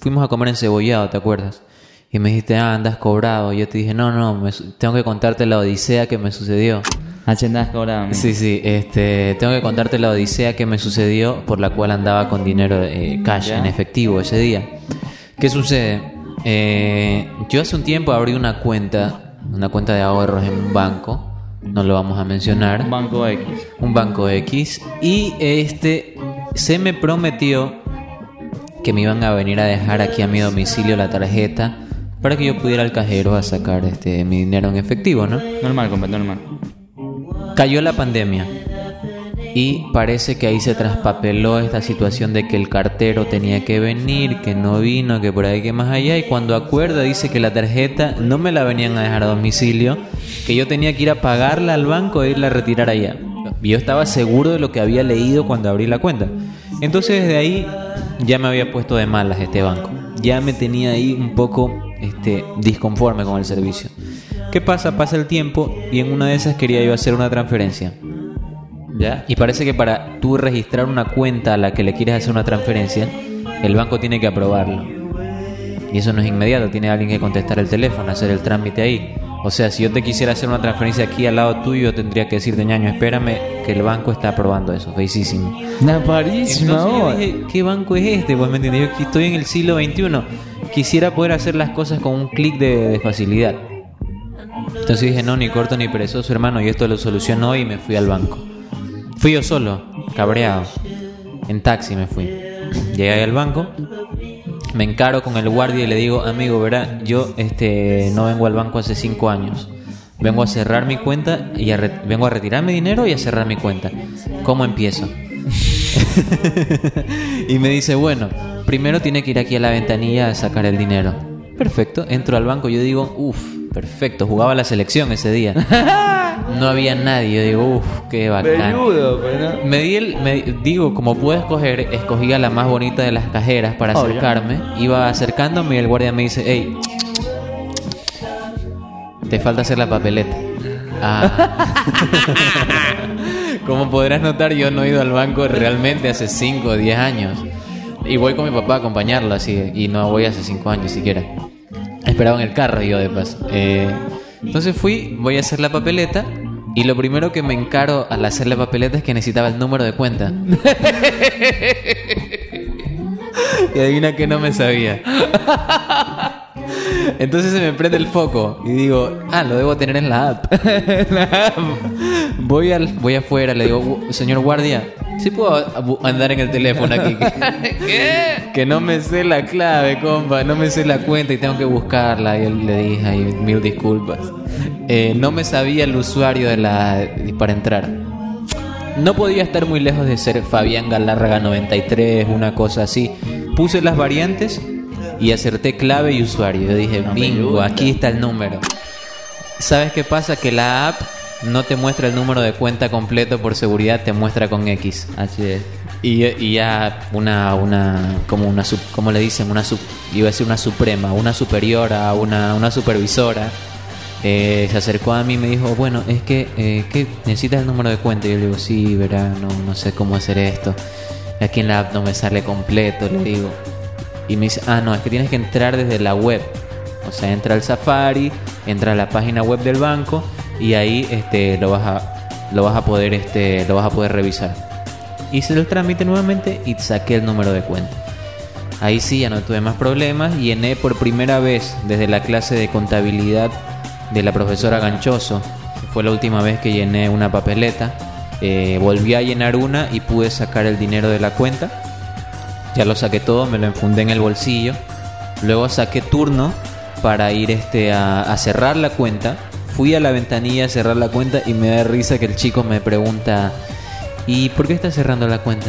fuimos a comer en Cebollado, ¿te acuerdas? Y me dijiste, ah, andas cobrado. Y yo te dije, no, no, me tengo que contarte la odisea que me sucedió. H andás cobrado. Sí, sí, este, tengo que contarte la odisea que me sucedió por la cual andaba con dinero eh, cash Ya. en efectivo ese día. ¿Qué sucede? Eh, yo hace un tiempo abrí una cuenta, una cuenta de ahorros en un banco, no lo vamos a mencionar, Un banco X. un banco X, y este se me prometió que me iban a venir a dejar aquí a mi domicilio la tarjeta para que yo pudiera al cajero a sacar este mi dinero en efectivo, ¿no? Normal, compa, normal. Cayó la pandemia y parece que ahí se traspapeló esta situación de que el cartero tenía que venir, que no vino, que por ahí que más allá y cuando acuerda dice que la tarjeta no me la venían a dejar a domicilio, que yo tenía que ir a pagarla al banco e irla a retirar allá. Yo estaba seguro de lo que había leído cuando abrí la cuenta. Entonces desde ahí ya me había puesto de malas este banco. Ya me tenía ahí un poco este, disconforme con el servicio. ¿Qué pasa? Pasa el tiempo y en una de esas quería yo hacer una transferencia. ¿Ya? Y parece que para tú registrar una cuenta a la que le quieres hacer una transferencia, el banco tiene que aprobarlo. Y eso no es inmediato, tiene alguien que contestar el teléfono, hacer el trámite ahí. O sea, si yo te quisiera hacer una transferencia aquí al lado tuyo, yo tendría que decirte, ñaño, espérame, que el banco está aprobando eso, feísimo. Una parísima, Entonces yo dije, ¿qué banco es este? Pues me entiendes, yo estoy en el siglo XXI. Quisiera poder hacer las cosas con un clic de, de facilidad. Entonces dije, no, ni corto ni perezoso, hermano, y esto lo solucionó y me fui al banco. Fui yo solo, cabreado. En taxi me fui. Llegué ahí al banco, me encaro con el guardia y le digo, amigo, verá, yo este, no vengo al banco hace cinco años. Vengo a cerrar mi cuenta y a vengo a retirar mi dinero y a cerrar mi cuenta. ¿Cómo empiezo? y me dice, bueno, primero tiene que ir aquí a la ventanilla a sacar el dinero. Perfecto, entro al banco, yo digo, uff, perfecto, jugaba la selección ese día. No había nadie, yo digo, uff, qué bacán. Peludo, pero no. Me di el, me- digo, como puedo escoger, escogí a la más bonita de las cajeras para Obvio. acercarme. Iba acercándome y el guardia me dice, hey, te falta hacer la papeleta. Ah. como podrás notar, yo no he ido al banco realmente hace 5 o 10 años. Y voy con mi papá a acompañarlo así, y no voy hace 5 años siquiera. Esperaba en el carro yo de paso. Eh, entonces fui, voy a hacer la papeleta. Y lo primero que me encaro al hacer la papeleta es que necesitaba el número de cuenta. y adivina que no me sabía. Entonces se me prende el foco y digo, ah, lo debo tener en la app. voy, al, voy afuera, le digo, "Gu- señor guardia, ¿sí puedo andar en el teléfono aquí? Que no me sé la clave, compa, no me sé la cuenta y tengo que buscarla. Y él le dije, ay, mil disculpas. Eh, no me sabía el usuario de la para entrar. No podía estar muy lejos de ser Fabián Galárraga 93, una cosa así. Puse las variantes y acerté clave y usuario. Yo dije, bingo, aquí está el número. ¿Sabes qué pasa? Que la app no te muestra el número de cuenta completo por seguridad, te muestra con X. Así es. Y, ya una, una, como una, sub- ¿cómo le dicen? Una sub, iba a decir una suprema, una superiora, una, una supervisora, eh, se acercó a mí y me dijo, bueno, es que, eh, ¿qué? ¿necesitas el número de cuenta? Y yo le digo, sí, verá, no, no sé cómo hacer esto. Aquí en la app no me sale completo, le digo. Y me dice, ah, no, es que tienes que entrar desde la web. O sea, entra al Safari, entra a la página web del banco y ahí este, lo vas a, lo vas a poder, este, lo vas a poder revisar. Hice el trámite nuevamente y saqué el número de cuenta. Ahí sí ya no tuve más problemas. Llené por primera vez desde la clase de contabilidad de la profesora Ganchoso. Fue la última vez que llené una papeleta. Eh, volví a llenar una y pude sacar el dinero de la cuenta. Ya lo saqué todo, me lo enfundé en el bolsillo. Luego saqué turno para ir este, a cerrar la cuenta. Fui a la ventanilla a cerrar la cuenta y me da risa que el chico me pregunta, ¿y por qué está cerrando la cuenta?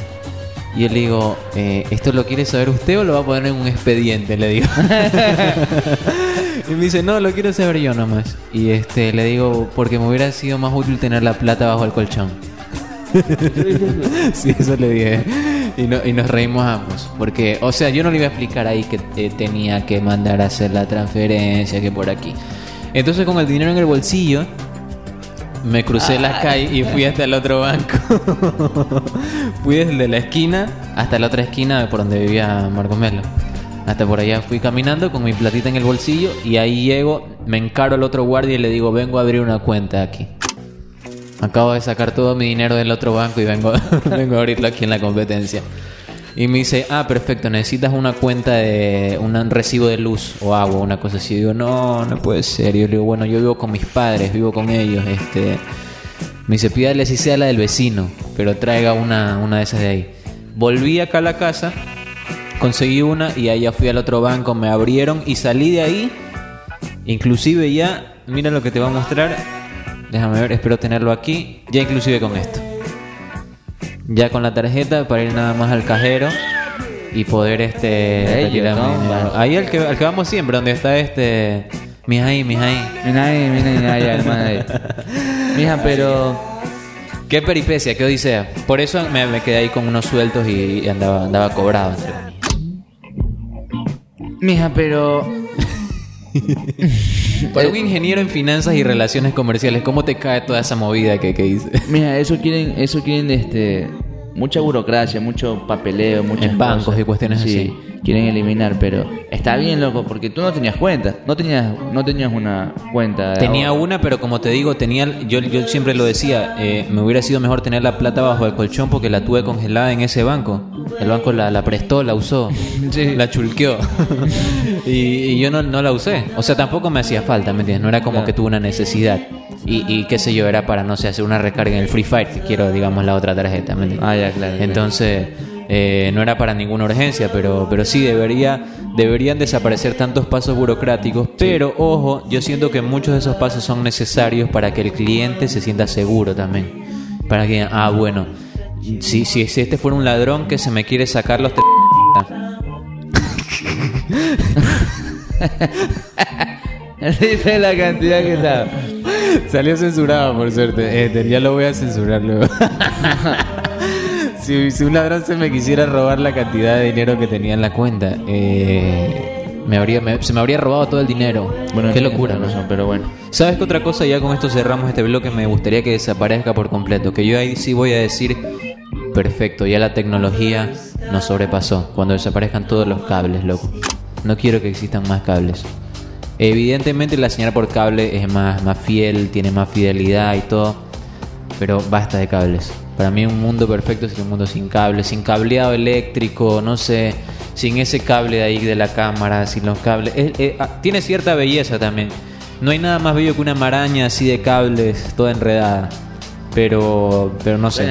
Y yo le digo, eh, ¿esto lo quiere saber usted o lo va a poner en un expediente? Le digo. y me dice, no, lo quiero saber yo nomás. Y este le digo, porque me hubiera sido más útil tener la plata bajo el colchón. sí, eso le dije. Y, no- y nos reímos ambos. Porque, o sea, yo no le iba a explicar ahí que eh, tenía que mandar a hacer la transferencia, que por aquí. Entonces, con el dinero en el bolsillo, me crucé la calle y fui hasta el otro banco. fui desde la esquina hasta la otra esquina por donde vivía Marco Melo. Hasta por allá fui caminando con mi platita en el bolsillo y ahí llego, me encaro al otro guardia y le digo, vengo a abrir una cuenta aquí. Acabo de sacar todo mi dinero del otro banco y vengo, vengo a abrirlo aquí en la competencia. Y me dice, ah, perfecto, necesitas una cuenta de un recibo de luz o agua, una cosa así. Y digo, no, no puede ser. Yo le digo, bueno, yo vivo con mis padres, vivo con ellos. Este, me dice, pídale si sea la del vecino, pero traiga una, una de esas de ahí. Volví acá a la casa, conseguí una y ya fui al otro banco, me abrieron y salí de ahí. Inclusive ya, mira lo que te va a mostrar. Déjame ver, espero tenerlo aquí. Ya inclusive con esto. Ya con la tarjeta para ir nada más al cajero y poder este. Ahí al que, al que vamos siempre, donde está este mis ahí, mis ahí. Mira ahí, mira ahí. Mija, pero. Qué peripecia, qué odisea. Por eso me, me quedé ahí con unos sueltos y, y andaba, andaba cobrado. entre. Mija, pero. Para un ingeniero en finanzas y relaciones comerciales, ¿cómo te cae toda esa movida que, que hice? Mija, eso quieren, eso quieren, este. Mucha burocracia, mucho papeleo, muchas En bancos cosas. y cuestiones sí, así. Quieren eliminar, pero está bien, loco, porque tú no tenías cuenta. No tenías, no tenías una cuenta. Tenía ahorro. una, pero como te digo, tenía, yo, yo siempre lo decía, eh, me hubiera sido mejor tener la plata bajo el colchón porque la tuve congelada en ese banco. El banco la, la prestó, la usó, Sí. la chulqueó. Y, y yo no, no la usé. O sea, tampoco me hacía falta, ¿me entiendes? No era como Claro. que tuve una necesidad. Y, y qué sé yo, era para, no sé, hacer una recarga en el Free Fire, que quiero, digamos, la otra tarjeta, ¿me entiendes? Ah, ya, claro. Entonces, eh, no era para ninguna urgencia, pero, pero sí debería, deberían desaparecer tantos pasos burocráticos. Pero ojo, yo siento que muchos de esos pasos son necesarios para que el cliente se sienta seguro también. Para que, ah, bueno, si, si, si este fuera un ladrón que se me quiere sacar los... Dice la cantidad que está. Salió censurado, por suerte. Este, ya lo voy a censurar luego. si, si un ladrón se me quisiera robar la cantidad de dinero que tenía en la cuenta, eh, me habría, me- se me habría robado todo el dinero. Bueno, qué locura, ¿no? razón, pero bueno. ¿Sabes qué otra cosa? Ya con esto cerramos este bloque. Me gustaría que desaparezca por completo. Que yo ahí sí voy a decir, perfecto, ya la tecnología nos sobrepasó. Cuando desaparezcan todos los cables, loco. No quiero que existan más cables. Evidentemente la señal por cable es más, más fiel, tiene más fidelidad y todo. Pero basta de cables. Para mí un mundo perfecto sería un mundo sin cables, sin cableado eléctrico, no sé, sin ese cable de ahí de la cámara, sin los cables. Es- eh, ah, tiene cierta belleza también. No hay nada más bello que una maraña así de cables, toda enredada. Pero, pero no sé.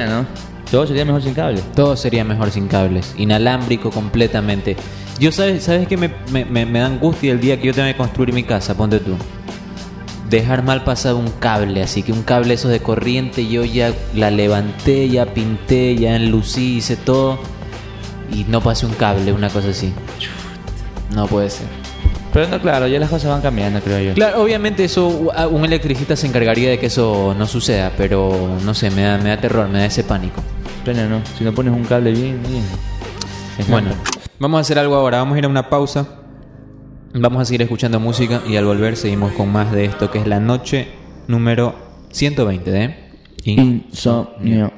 Todo sería mejor sin cable. Todo sería mejor sin cables, inalámbrico completamente. Yo sabes, sabes que me, me, me- me da angustia el día que yo tenga que construir mi casa, ponte tú. Dejar mal pasado un cable, así que un cable esos de corriente, yo ya la levanté, ya pinté, ya enlucí, hice todo y no pasé un cable, una cosa así. No puede ser. Pero no, claro, ya las cosas van cambiando, creo yo. Claro, obviamente eso un electricista se encargaría de que eso no suceda, pero no sé, me da, me da terror, me da ese pánico. Pena, ¿no? Si no pones un cable bien, bien. Es Bueno, vamos a hacer algo ahora. Vamos a ir a una pausa. Vamos a seguir escuchando música y al volver seguimos con más de esto que es la noche número 120 de In- Insomnio.